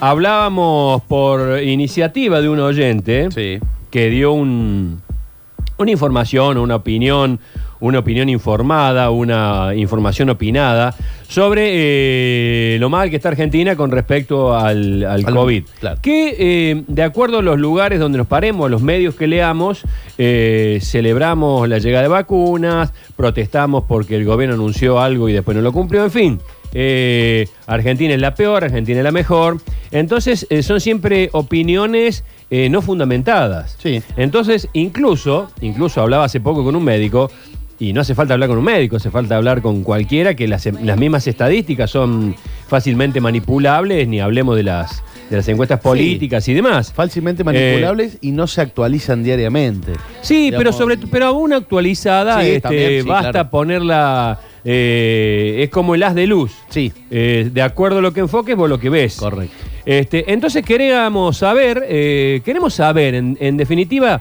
Hablábamos por iniciativa de un oyente Sí. que dio un- una información, una opinión, una opinión informada, una información opinada sobre eh, lo mal que está Argentina con respecto al, al Al- COVID. claro. Que eh, de acuerdo a los lugares donde nos paremos, a los medios que leamos, eh, celebramos la llegada de vacunas, protestamos porque el gobierno anunció algo y después no lo cumplió, en fin. Eh, Argentina es la peor, Argentina es la mejor. Entonces, eh, son siempre opiniones eh, no fundamentadas. Sí. Entonces, incluso, incluso hablaba hace poco con un médico, y no hace falta hablar con un médico, hace falta hablar con cualquiera, que las, las mismas estadísticas son fácilmente manipulables, ni hablemos de las, de las encuestas políticas y demás. Fácilmente Eh, manipulables y no se actualizan diariamente. Sí, Digamos- pero sobre pero aún actualizada, Sí, este, también, sí, basta claro. ponerla, eh, es como el haz de luz. Sí, Eh, de acuerdo a lo que enfoques, vos lo que ves. correcto. Este, entonces queríamos saber, eh, queremos saber, en, en definitiva,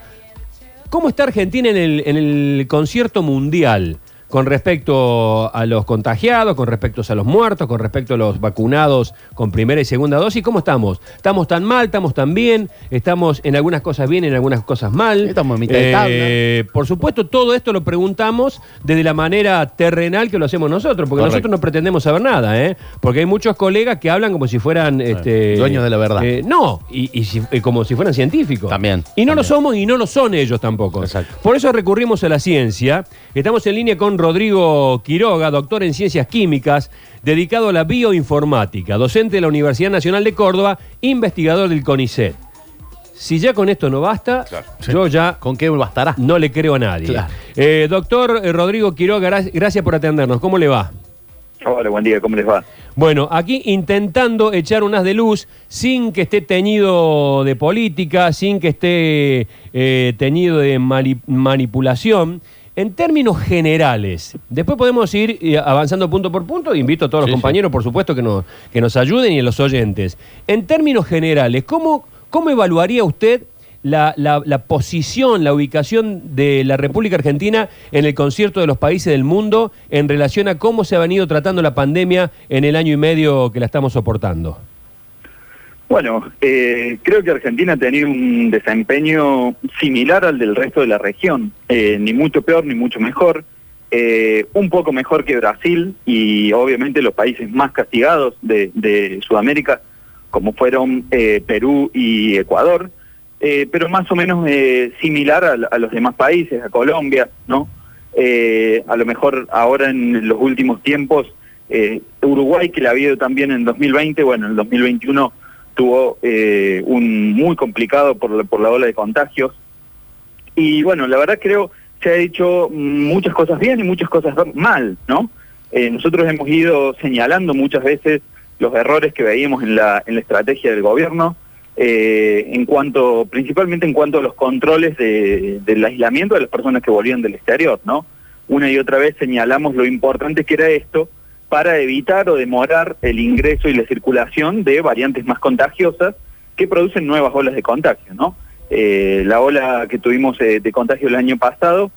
cómo está Argentina en el, en el concierto mundial con respecto a los contagiados, con respecto a los muertos, con respecto a los vacunados con primera y segunda dosis. ¿Cómo estamos? ¿Estamos tan mal? ¿Estamos tan bien? ¿Estamos en algunas cosas bien, en algunas cosas mal? Estamos en mitad de Eh, Por supuesto, todo esto lo preguntamos desde la manera terrenal que lo hacemos nosotros, porque Correcto. nosotros no pretendemos saber nada, ¿eh? Porque hay muchos colegas que hablan como si fueran... este, dueños de la verdad. eh, no, y, y si- eh, como si fueran científicos. También, Y no lo somos y no lo son ellos tampoco. Exacto. Por eso recurrimos a la ciencia. Estamos en línea con Rodrigo Quiroga, doctor en ciencias químicas, dedicado a la bioinformática, docente de la Universidad Nacional de Córdoba, investigador del CONICET. Si ya con esto no basta, yo ya ¿Con qué bastará? no le creo a nadie. Claro. Eh, doctor eh, Rodrigo Quiroga, gra- gracias por atendernos. ¿Cómo le va? Hola, buen día, ¿cómo les va? Bueno, aquí intentando echar unas de luz sin que esté teñido de política, sin que esté eh, teñido de mani- manipulación. En términos generales, después podemos ir eh, avanzando punto por punto. Invito a todos los Sí, compañeros, por supuesto, que nos, que nos ayuden y a los oyentes. En términos generales, ¿cómo, cómo evaluaría usted la, la- la posición, la ubicación de la República Argentina en el concierto de los países del mundo en relación a cómo se ha venido tratando la pandemia en el año y medio que la estamos soportando? Bueno, eh, creo que Argentina ha tenido un desempeño similar al del resto de la región, eh, ni mucho peor ni mucho mejor, eh, un poco mejor que Brasil y obviamente los países más castigados de, Sudamérica, como fueron eh, Perú y Ecuador, pero más o menos similar a, a los demás países, a Colombia, ¿no? A lo mejor ahora en los últimos tiempos, Uruguay, que la ha habido también en 2020, bueno, en el 2021 tuvo eh, un muy complicado por la, por la ola de contagios. Y bueno, la verdad creo se ha hecho muchas cosas bien y muchas cosas mal, ¿no? Eh, nosotros hemos ido señalando muchas veces los errores que veíamos en la, en la estrategia del gobierno, eh, en cuanto, principalmente en cuanto a los controles de- del aislamiento de las personas que volvían del exterior, ¿no? Una y otra vez señalamos lo importante que era esto para evitar o demorar el ingreso y la circulación de variantes más contagiosas que producen nuevas olas de contagio, ¿no? Eh, la ola que tuvimos eh, de contagio el año pasado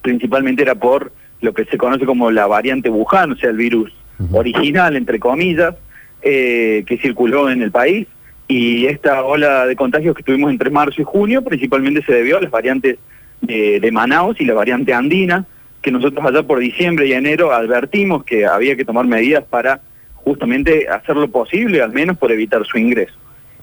principalmente era por lo que se conoce como la variante Wuhan, o sea, el virus original, entre comillas, eh, que circuló en el país. Y esta ola de contagios que tuvimos entre marzo y junio principalmente se debió a las variantes de, de Manaus y la variante andina, que nosotros allá por diciembre y enero advertimos que había que tomar medidas para justamente hacer lo posible, al menos por evitar su ingreso.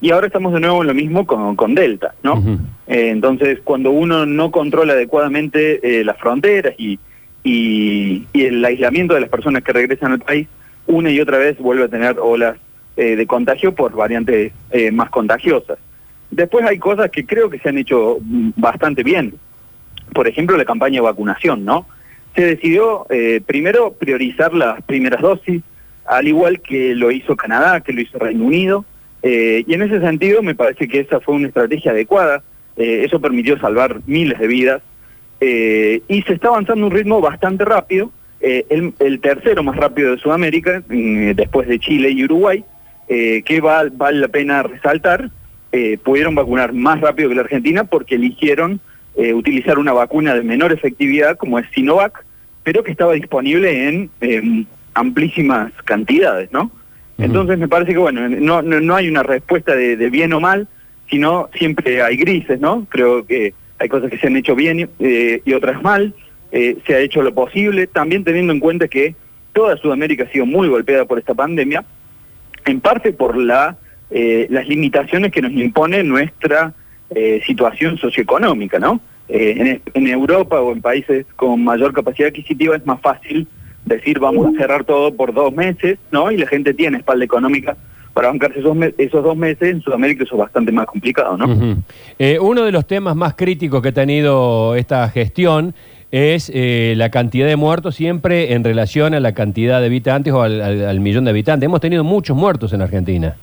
Y ahora estamos de nuevo en lo mismo con, con Delta, ¿no? Eh, entonces, cuando uno no controla adecuadamente eh, las fronteras y, y, y el aislamiento de las personas que regresan al país, una y otra vez vuelve a tener olas eh, de contagio por variantes eh, más contagiosas. Después hay cosas que creo que se han hecho mm, bastante bien. Por ejemplo, la campaña de vacunación, ¿no? Se decidió eh, primero priorizar las primeras dosis, al igual que lo hizo Canadá, que lo hizo Reino Unido, eh, y en ese sentido me parece que esa fue una estrategia adecuada, eh, eso permitió salvar miles de vidas, eh, y se está avanzando un ritmo bastante rápido, eh, el, el tercero más rápido de Sudamérica, después de Chile y Uruguay, que va- vale la pena resaltar, pudieron vacunar más rápido que la Argentina porque eligieron eh, utilizar una vacuna de menor efectividad como es Sinovac, pero que estaba disponible en eh, amplísimas cantidades, ¿no? Entonces me parece que, bueno, no, no, no hay una respuesta de, de bien o mal, sino siempre hay grises, ¿no? Creo que hay cosas que se han hecho bien eh, y otras mal, eh, se ha hecho lo posible, también teniendo en cuenta que toda Sudamérica ha sido muy golpeada por esta pandemia, en parte por la, eh, las limitaciones que nos impone nuestra eh, situación socioeconómica, ¿no? Eh, en, Europa o en países con mayor capacidad adquisitiva es más fácil decir vamos a cerrar todo por dos meses, ¿no? Y la gente tiene espalda económica para bancarse esos, esos dos meses, en Sudamérica eso es bastante más complicado, ¿no? Eh, uno de los temas más críticos que ha tenido esta gestión es eh, la cantidad de muertos siempre en relación a la cantidad de habitantes o al millón de habitantes. Hemos tenido muchos muertos en Argentina.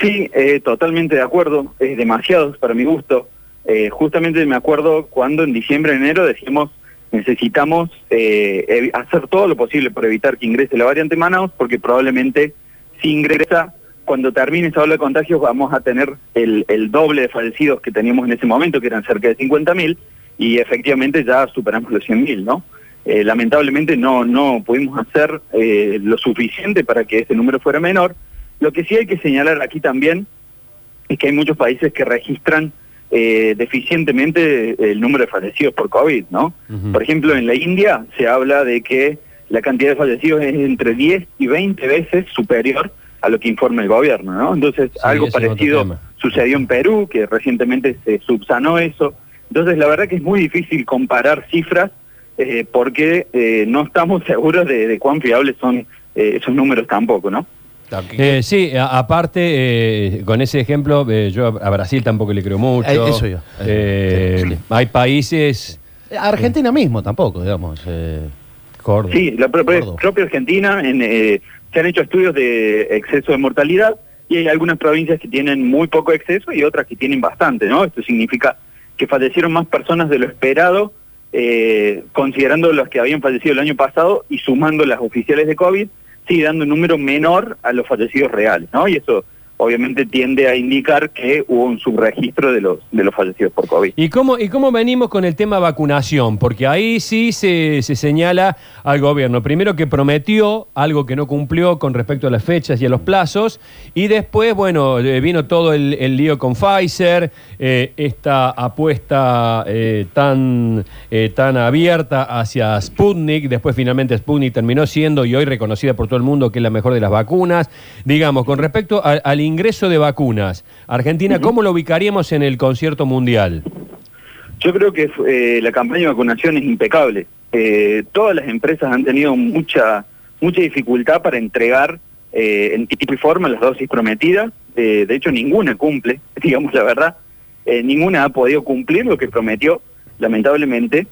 Sí, eh, totalmente de acuerdo, es demasiados para mi gusto. Eh, justamente me acuerdo cuando en diciembre, enero decíamos necesitamos eh, hacer todo lo posible por evitar que ingrese la variante Manaus, porque probablemente si ingresa, cuando termine esa ola de contagios vamos a tener el, el doble de fallecidos que teníamos en ese momento, que eran cerca de 50.000, y efectivamente ya superamos los 100.000, ¿no? Eh, lamentablemente no, no pudimos hacer eh, lo suficiente para que ese número fuera menor. Lo que sí hay que señalar aquí también es que hay muchos países que registran eh, deficientemente el número de fallecidos por COVID, ¿no? Por ejemplo, en la India se habla de que la cantidad de fallecidos es entre 10 y 20 veces superior a lo que informa el gobierno, ¿no? Entonces, Sí, algo parecido sucedió en Perú, que recientemente se subsanó eso. Entonces, la verdad que es muy difícil comparar cifras eh, porque eh, no estamos seguros de, de cuán fiables son esos números tampoco, ¿no? Eh, sí, a- aparte, eh, con ese ejemplo, eh, yo a Brasil tampoco le creo mucho. Eh, eso yo. Eh, Sí. Hay países... Argentina mismo tampoco, digamos. eh, Córdoba. Sí, la propia, Córdoba. propia Argentina en, eh, se han hecho estudios de exceso de mortalidad y hay algunas provincias que tienen muy poco exceso y otras que tienen bastante, ¿no? Esto significa que fallecieron más personas de lo esperado, eh, considerando las que habían fallecido el año pasado y sumando las oficiales de COVID, sigue dando un número menor a los fallecidos reales, ¿no? Y eso obviamente tiende a indicar que hubo un subregistro de los de los fallecidos por COVID. ¿Y cómo, ¿Y cómo venimos con el tema vacunación? Porque ahí sí se, se señala al gobierno. Primero que prometió algo que no cumplió con respecto a las fechas y a los plazos. Y después, bueno, eh, vino todo el, lío con Pfizer, eh, esta apuesta eh, tan, tan abierta hacia Sputnik. Después finalmente Sputnik terminó siendo y hoy reconocida por todo el mundo que es la mejor de las vacunas. Digamos, con respecto al ingreso de vacunas, Argentina, ¿cómo lo ubicaríamos en el concierto mundial? Yo creo que eh, la campaña de vacunación es impecable. Eh, todas las empresas han tenido mucha mucha dificultad para entregar eh, en tipo y forma las dosis prometidas. Eh, de hecho, ninguna cumple, digamos la verdad. Ninguna ha podido cumplir lo que prometió, lamentablemente.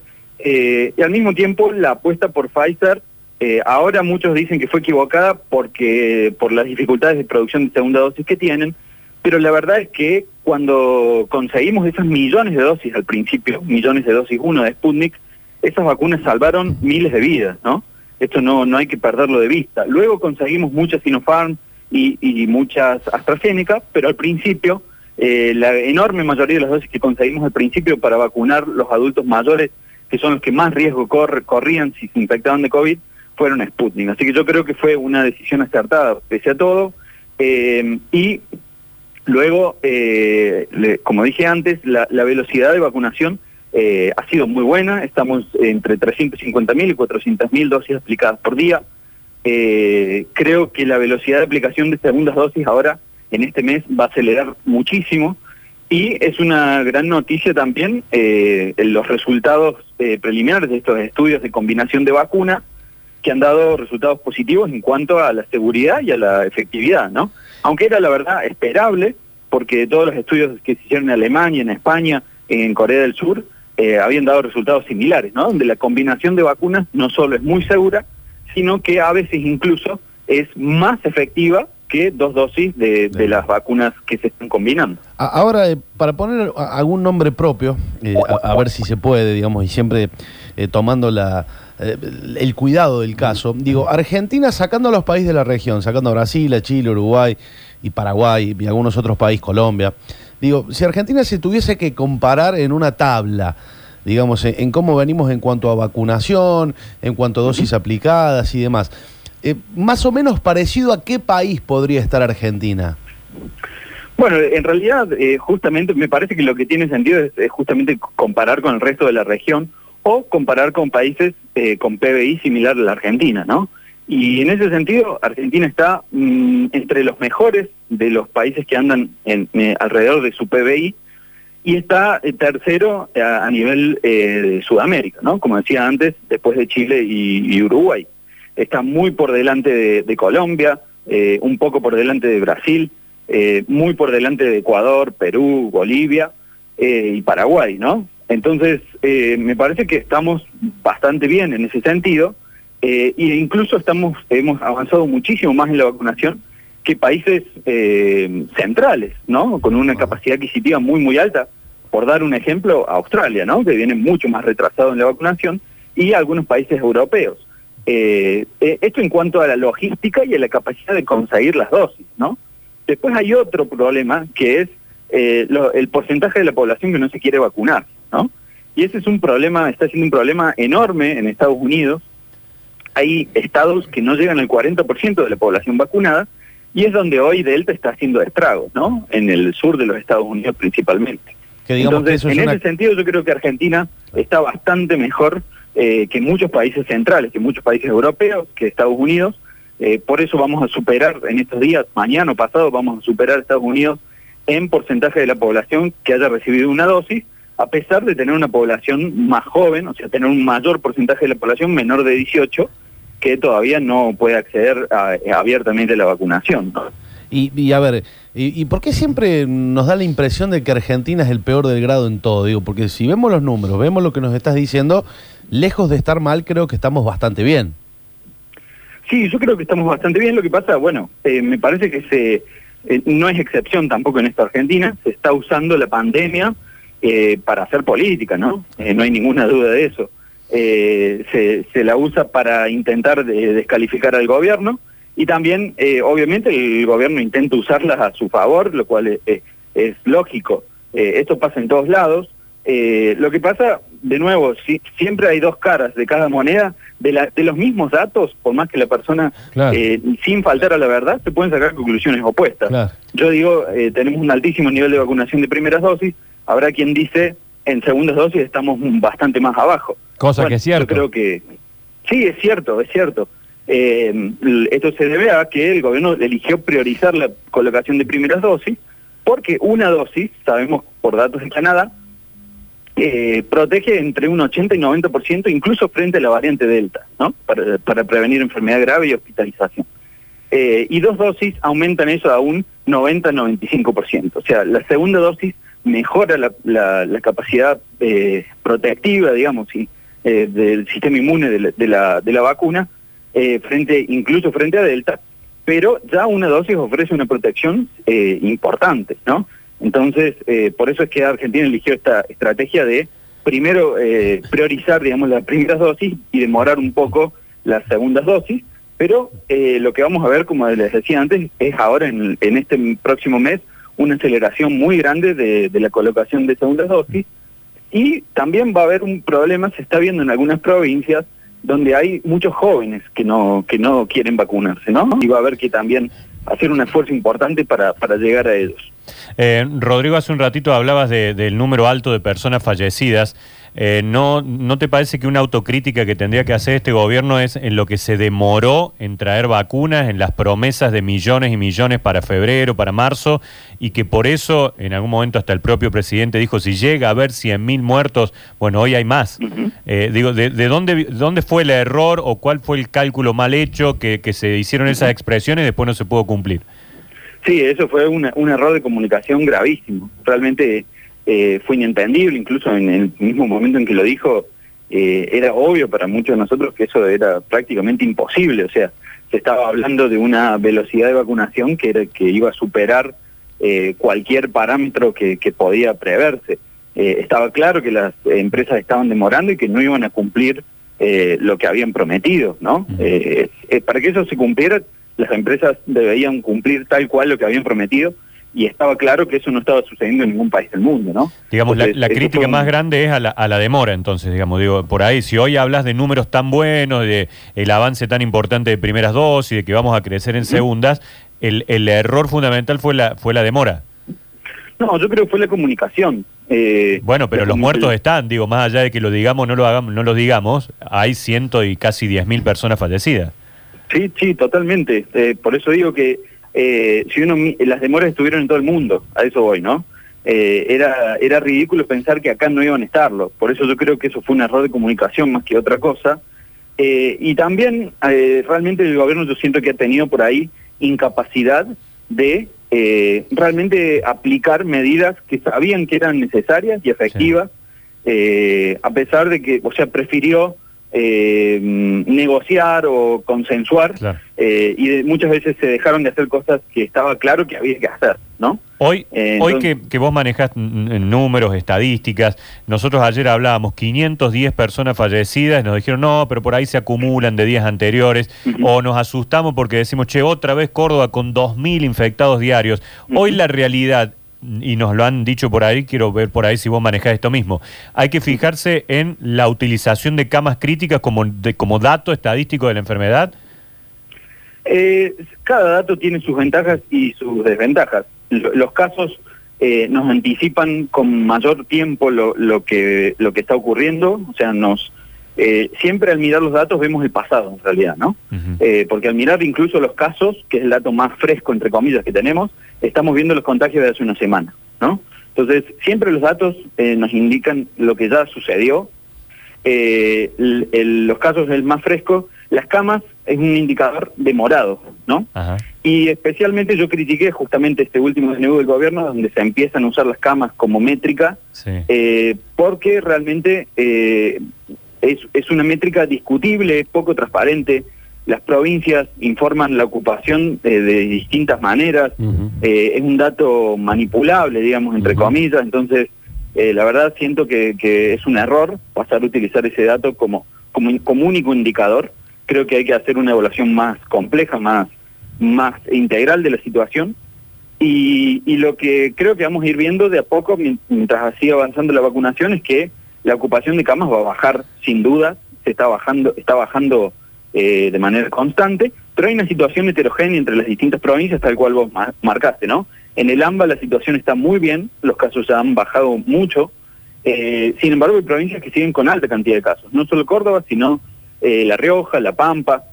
Y al mismo tiempo, la apuesta por Pfizer, eh, ahora muchos dicen que fue equivocada porque por las dificultades de producción de segunda dosis que tienen, pero la verdad es que cuando conseguimos esas millones de dosis al principio, millones de dosis uno de Sputnik, esas vacunas salvaron miles de vidas, ¿no? Esto no, no hay que perderlo de vista. Luego conseguimos muchas Sinopharm y, y muchas AstraZeneca, pero al principio, eh, la enorme mayoría de las dosis que conseguimos al principio para vacunar los adultos mayores, que son los que más riesgo corre- corrían si se infectaban de COVID, fueron Sputnik. Así que yo creo que fue una decisión acertada, pese a todo. Eh, y Luego, eh, como dije antes, la, velocidad de vacunación eh, ha sido muy buena. Estamos entre 350.000 y 400.000 dosis aplicadas por día. Eh, creo que la velocidad de aplicación de segundas dosis ahora, en este mes, va a acelerar muchísimo. Y es una gran noticia también los resultados preliminares de estos estudios de combinación de vacuna que han dado resultados positivos en cuanto a la seguridad y a la efectividad, ¿no? Aunque era la verdad esperable, porque todos los estudios que se hicieron en Alemania, en España, en Corea del Sur, eh, habían dado resultados similares, ¿no? Donde la combinación de vacunas no solo es muy segura, sino que a veces incluso es más efectiva que dos dosis de, de las vacunas que se están combinando. Ahora, eh, para poner algún nombre propio, eh, a, a ver si se puede, digamos, y siempre eh, tomando la, eh, el cuidado del caso, digo, Argentina sacando a los países de la región, sacando a Brasil, a Chile, Uruguay y Paraguay y algunos otros países, Colombia, digo, si Argentina se tuviese que comparar en una tabla, digamos, en, cómo venimos en cuanto a vacunación, en cuanto a dosis aplicadas y demás, eh, más o menos parecido a qué país podría estar Argentina. Bueno, en realidad, eh, justamente me parece que lo que tiene sentido es, es, justamente comparar con el resto de la región o comparar con países eh, con PBI similar a la Argentina, ¿no? Y en ese sentido, Argentina está mm, entre los mejores de los países que andan en, eh, alrededor de su PBI y está eh, tercero a, a nivel eh, de Sudamérica, ¿no? Como decía antes, después de Chile y, Uruguay. Está muy por delante de, de Colombia, eh, un poco por delante de Brasil, eh, muy por delante de Ecuador, Perú, Bolivia eh, y Paraguay, ¿no? Entonces, eh, me parece que estamos bastante bien en ese sentido eh, e incluso estamos hemos avanzado muchísimo más en la vacunación que países eh, centrales, ¿no? Con una capacidad adquisitiva muy, muy alta. Por dar un ejemplo, Australia, ¿no? Que viene mucho más retrasado en la vacunación y algunos países europeos. Eh, esto en cuanto a la logística y a la capacidad de conseguir las dosis, ¿no? Después hay otro problema que es lo, el porcentaje de la población que no se quiere vacunar, ¿no? Y ese es un problema, está siendo un problema enorme en Estados Unidos. Hay estados que no llegan al 40% de la población vacunada y es donde hoy Delta está haciendo estragos, ¿no? En el sur de los Estados Unidos principalmente. Que Entonces, que eso es en una- ese sentido yo creo que Argentina está bastante mejor eh, que muchos países centrales, que muchos países europeos, que Estados Unidos. Eh, por eso vamos a superar en estos días, mañana o pasado, vamos a superar a Estados Unidos en porcentaje de la población que haya recibido una dosis, a pesar de tener una población más joven, o sea, tener un mayor porcentaje de la población menor de 18, que todavía no puede acceder a- abiertamente a la vacunación. Y, y a ver, y, y por qué siempre nos da la impresión de que Argentina es el peor del grado en todo? Digo, porque si vemos los números, vemos lo que nos estás diciendo, lejos de estar mal, creo que estamos bastante bien. Sí, yo creo que estamos bastante bien. Lo que pasa, bueno, eh, me parece que se eh, no es excepción tampoco en esta Argentina. Se está usando la pandemia eh, para hacer política, ¿no? Eh, no hay ninguna duda de eso. Eh, se, se la usa para intentar de- descalificar al gobierno y también, eh, obviamente, el gobierno intenta usarla a su favor, lo cual es, es- lógico. Eh, esto pasa en todos lados. Eh, lo que pasa, de nuevo, si, siempre hay dos caras de cada moneda, de, la, de los mismos datos, por más que la persona, Claro. eh, sin faltar a la verdad, se pueden sacar conclusiones opuestas. Claro. Yo digo, tenemos un altísimo nivel de vacunación de primeras dosis, habrá quien dice, en segundas dosis estamos bastante más abajo. Cosa Bueno, que es cierto. Yo creo que sí, es cierto, es cierto. Eh, esto se debe a que el gobierno eligió priorizar la colocación de primeras dosis, porque una dosis, sabemos por datos de Canadá, eh, protege entre un 80 y 90% incluso frente a la variante Delta, ¿no? Para, para prevenir enfermedad grave y hospitalización. Eh, y dos dosis aumentan eso a un 90-95%. O sea, la segunda dosis mejora la, la- la capacidad eh, protectiva, digamos, y, eh, del sistema inmune de la, de la, de la vacuna, eh, frente incluso frente a Delta, pero ya una dosis ofrece una protección eh, importante, ¿no? Entonces, eh, por eso es que Argentina eligió esta estrategia de primero priorizar, digamos, las primeras dosis y demorar un poco las segundas dosis, pero lo que vamos a ver, como les decía antes, es ahora en, en este próximo mes una aceleración muy grande de, la colocación de segundas dosis y también va a haber un problema, se está viendo en algunas provincias donde hay muchos jóvenes que no que no quieren vacunarse, ¿no? Y va a haber que también hacer un esfuerzo importante para, para llegar a ellos. Eh, Rodrigo, hace un ratito hablabas de- del número alto de personas fallecidas. Eh, ¿no, ¿No te parece que una autocrítica que tendría que hacer este gobierno es en lo que se demoró en traer vacunas, en las promesas de millones y millones para febrero, para marzo, y que por eso en algún momento hasta el propio presidente dijo, si llega a haber 100.000 muertos, bueno, hoy hay más. Eh, digo, ¿de, de dónde, dónde fue el error o cuál fue el cálculo mal hecho que, que se hicieron esas expresiones y después no se pudo cumplir? Sí, eso fue una- un error de comunicación gravísimo. Realmente eh, fue inentendible, incluso en el mismo momento en que lo dijo, eh, era obvio para muchos de nosotros que eso era prácticamente imposible. O sea, se estaba hablando de una velocidad de vacunación que, era, que iba a superar eh, cualquier parámetro que, que podía preverse. Estaba claro que las empresas estaban demorando y que no iban a cumplir lo que habían prometido, ¿no? Para que eso se cumpliera, las empresas deberían cumplir tal cual lo que habían prometido y estaba claro que eso no estaba sucediendo en ningún país del mundo, ¿no? Digamos, la- Entonces, la, eso crítica un- más grande es a la, a la demora, entonces, digamos, digo, por ahí, si hoy hablas de números tan buenos, de el avance tan importante de primeras dosis, de que vamos a crecer en segundas, el, el error fundamental fue la, fue la demora. No, yo creo que fue la comunicación. Eh, Bueno, pero los muertos están, digo, más allá de que lo digamos no lo hagamos, no lo digamos, hay ciento y casi diez mil personas fallecidas. Sí, sí, totalmente. Eh, por eso digo que eh, si uno las demoras estuvieron en todo el mundo, a eso voy, ¿no? Eh, era era ridículo pensar que acá no iban a estarlo. Por eso yo creo que eso fue un error de comunicación más que otra cosa. Eh, y también realmente el gobierno yo siento que ha tenido por ahí incapacidad de realmente aplicar medidas que sabían que eran necesarias y efectivas, a pesar de que, o sea, prefirió eh, negociar o consensuar Claro. eh, y de- muchas veces se dejaron de hacer cosas que estaba claro que había que hacer, ¿no? Hoy, Eh, hoy que, que vos manejás números, estadísticas, nosotros ayer hablábamos 510 personas fallecidas, nos dijeron no, pero por ahí se acumulan de días anteriores, o nos asustamos porque decimos, che, otra vez Córdoba con 2.000 infectados diarios. Hoy la realidad, y nos lo han dicho por ahí, quiero ver por ahí si vos manejás esto mismo, hay que fijarse en la utilización de camas críticas como, de, como dato estadístico de la enfermedad. Eh, cada dato tiene sus ventajas y sus desventajas. Lo- Los casos eh, nos anticipan con mayor tiempo lo, lo que lo que está ocurriendo, o sea, nos eh, siempre al mirar los datos vemos el pasado en realidad, ¿no? Eh, porque al mirar incluso los casos, que es el dato más fresco entre comillas que tenemos, estamos viendo los contagios de hace una semana, ¿no? Entonces siempre los datos eh, nos indican lo que ya sucedió. Eh, el- el- los casos el más fresco, las camas es un indicador demorado, ¿no? Ajá. Y especialmente yo critiqué justamente este último DNU del gobierno, donde se empiezan a usar las camas como métrica, Sí. eh, porque realmente eh, es, es una métrica discutible, es poco transparente. Las provincias informan la ocupación eh, de distintas maneras, eh, es un dato manipulable, digamos, entre comillas, entonces eh, la verdad siento que, que es un error pasar a utilizar ese dato como, como, como único indicador. Creo que hay que hacer una evaluación más compleja, más, más integral de la situación. Y, y lo que creo que vamos a ir viendo de a poco mien- mientras siga avanzando la vacunación es que la ocupación de camas va a bajar sin duda, se está bajando, está bajando eh, de manera constante, pero hay una situación heterogénea entre las distintas provincias, tal cual vos ma- marcaste, ¿no? En el AMBA la situación está muy bien, los casos ya han bajado mucho, eh, sin embargo hay provincias que siguen con alta cantidad de casos, no solo Córdoba, sino eh, La Rioja, La Pampa,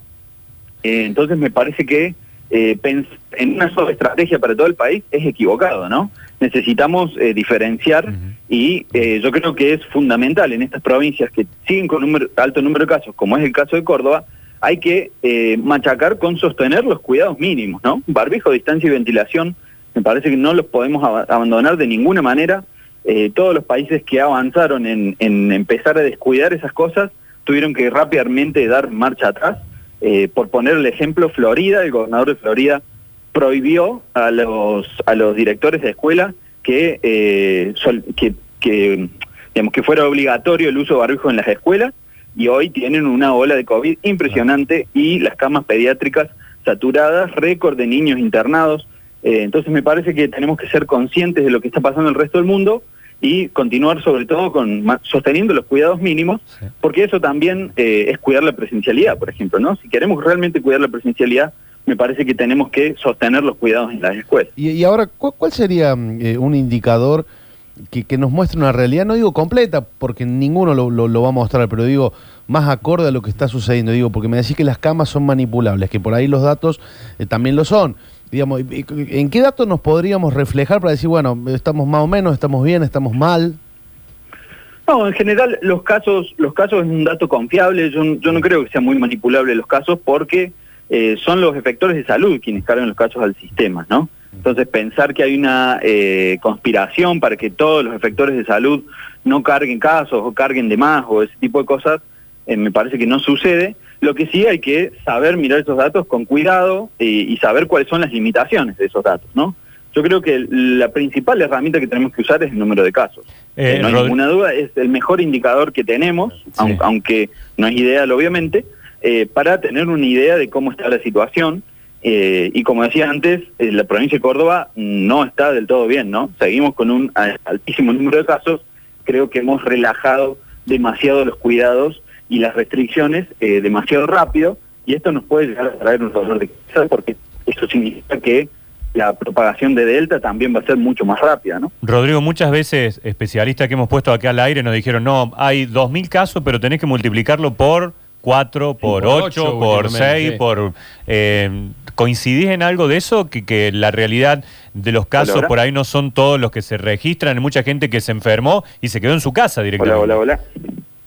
eh, entonces me parece que en una sola estrategia para todo el país es equivocado, ¿no? Necesitamos eh, diferenciar y eh, yo creo que es fundamental en estas provincias que siguen con número, alto número de casos, como es el caso de Córdoba, hay que eh, machacar con sostener los cuidados mínimos, ¿no? Barbijo, distancia y ventilación, me parece que no los podemos ab- abandonar de ninguna manera. Eh, todos los países que avanzaron en, empezar a descuidar esas cosas tuvieron que rápidamente dar marcha atrás. Eh, por poner el ejemplo, Florida, el gobernador de Florida prohibió a los a los directores de escuela que, que digamos que fuera obligatorio el uso de barbijo en las escuelas y hoy tienen una ola de COVID impresionante y las camas pediátricas saturadas, récord de niños internados. Eh, entonces me parece que tenemos que ser conscientes de lo que está pasando en el resto del mundo y continuar sobre todo con sosteniendo los cuidados mínimos, Sí. porque eso también eh, es cuidar la presencialidad, por ejemplo, ¿no? Si queremos realmente cuidar la presencialidad, me parece que tenemos que sostener los cuidados en las escuelas. Y, y ahora, ¿cu- ¿cuál sería mm, eh, un indicador que, nos muestre una realidad? No digo completa, porque ninguno lo, lo- va a mostrar, pero digo más acorde a lo que está sucediendo. Digo, porque me decís que las camas son manipulables, que por ahí los datos eh, también lo son. Digamos, ¿en qué datos nos podríamos reflejar para decir, bueno, estamos más o menos, estamos bien, estamos mal? No, en general los casos, los casos es un dato confiable. Yo, yo no creo que sea muy manipulable los casos porque eh, son los efectores de salud quienes cargan los casos al sistema, ¿no? Entonces pensar que hay una eh, conspiración para que todos los efectores de salud no carguen casos o carguen de más o ese tipo de cosas, eh, me parece que no sucede. Lo que sí hay que saber mirar esos datos con cuidado eh, y saber cuáles son las limitaciones de esos datos, ¿no? Yo creo que la principal herramienta que tenemos que usar es el número de casos. Eh, no hay Rod- ninguna duda, es el mejor indicador que tenemos, Sí. aun- aunque no es ideal obviamente, eh, para tener una idea de cómo está la situación. Eh, y como decía antes, eh, la provincia de Córdoba no está del todo bien, ¿no? Seguimos con un a- altísimo número de casos, creo que hemos relajado demasiado los cuidados y las restricciones eh, demasiado rápido, y esto nos puede llegar a traer un dolor de cabeza porque eso significa que la propagación de Delta también va a ser mucho más rápida, ¿no? Rodrigo, muchas veces especialistas que hemos puesto acá al aire nos dijeron, no, hay 2.000 casos, pero tenés que multiplicarlo por 4, por por 8, ocho, por últimamente, 6, sí. por... ¿Coincidís en algo de eso? Que, que la realidad de los casos hola. por ahí no son todos los que se registran, hay mucha gente que se enfermó y se quedó en su casa directamente. Hola, hola, hola.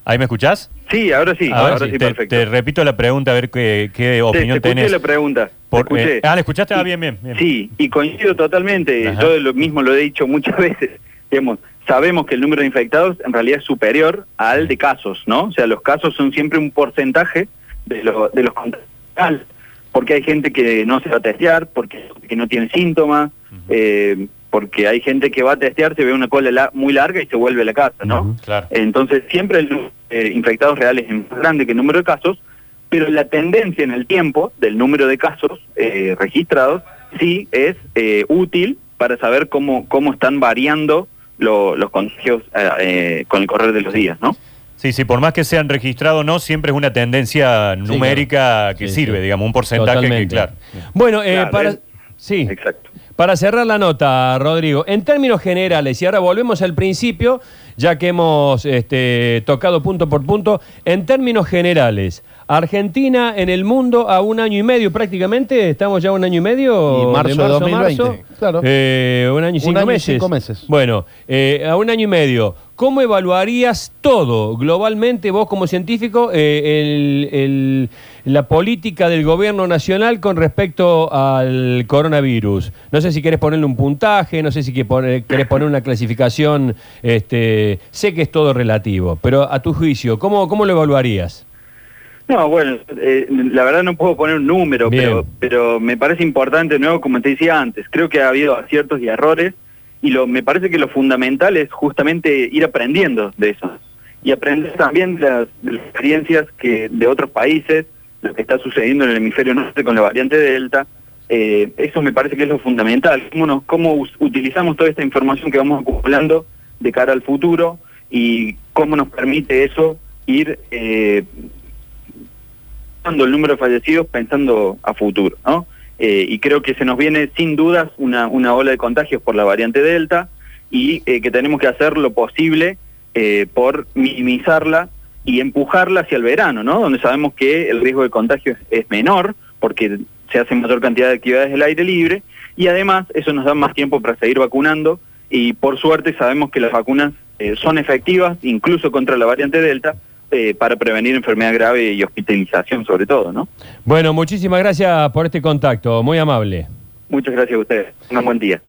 ¿Ahí me escuchás? Sí, ahora sí, ahora sí, te, perfecto. te repito la pregunta, a ver qué, qué Te- opinión te escuché tenés. la pregunta. te Por- escuché. eh, ah, ¿la escuchaste? Ah, bien, bien, bien. Sí, y coincido totalmente. Ajá. Yo lo mismo lo he dicho muchas veces. Digamos, sabemos que el número de infectados en realidad es superior al de casos, ¿no? O sea, los casos son siempre un porcentaje de, lo- de los contagiados. Porque hay gente que no se va a testear, porque que no tiene síntomas, eh, porque hay gente que va a testear, se ve una cola la- muy larga y se vuelve a la casa, ¿no? Claro. Entonces, siempre el número de infectados reales es más grande que el número de casos, pero la tendencia en el tiempo del número de casos eh, registrados sí es eh, útil para saber cómo, cómo están variando lo- los contagios eh, con el correr de los días, ¿no? Sí, sí, por más que sean registrados o no, siempre es una tendencia numérica que Sí, sirve, sí. digamos, un porcentaje Totalmente. que, claro. Bueno, eh, Claro, para... es- Sí. Exacto. Para cerrar la nota, Rodrigo, en términos generales, y ahora volvemos al principio, ya que hemos este, tocado punto por punto, en términos generales, Argentina en el mundo a un año y medio prácticamente, estamos ya a un año y medio. Y marzo de 2020, claro. Eh, un año y Un cinco año y meses. cinco meses. Bueno, eh, a un año y medio, ¿cómo evaluarías todo globalmente, vos como científico, eh, el- el- la política del gobierno nacional con respecto al coronavirus? No sé si querés ponerle un puntaje, no sé si querés poner una clasificación, este, sé que es todo relativo, pero a tu juicio, ¿cómo, cómo lo evaluarías? No, bueno, eh, la verdad no puedo poner un número, Bien. pero, pero me parece importante, nuevo, como te decía antes, creo que ha habido aciertos y errores y me parece que lo fundamental es justamente ir aprendiendo de eso y aprender también de las, experiencias de otros países, lo que está sucediendo en el hemisferio norte con la variante Delta. Eh, eso me parece que es lo fundamental, cómo, nos- cómo utilizamos toda esta información que vamos acumulando de cara al futuro y cómo nos permite eso ir eh, el número de fallecidos pensando a futuro, ¿no? Eh, y creo que se nos viene sin dudas una, una ola de contagios por la variante Delta y eh, que tenemos que hacer lo posible eh, por minimizarla y empujarla hacia el verano, ¿no? Donde sabemos que el riesgo de contagio es, es menor porque se hace mayor cantidad de actividades del aire libre y además eso nos da más tiempo para seguir vacunando y por suerte sabemos que las vacunas son efectivas incluso contra la variante Delta eh, para prevenir enfermedad grave y hospitalización sobre todo, ¿no? Bueno, muchísimas gracias por este contacto, muy amable. Muchas gracias a ustedes. Un buen día.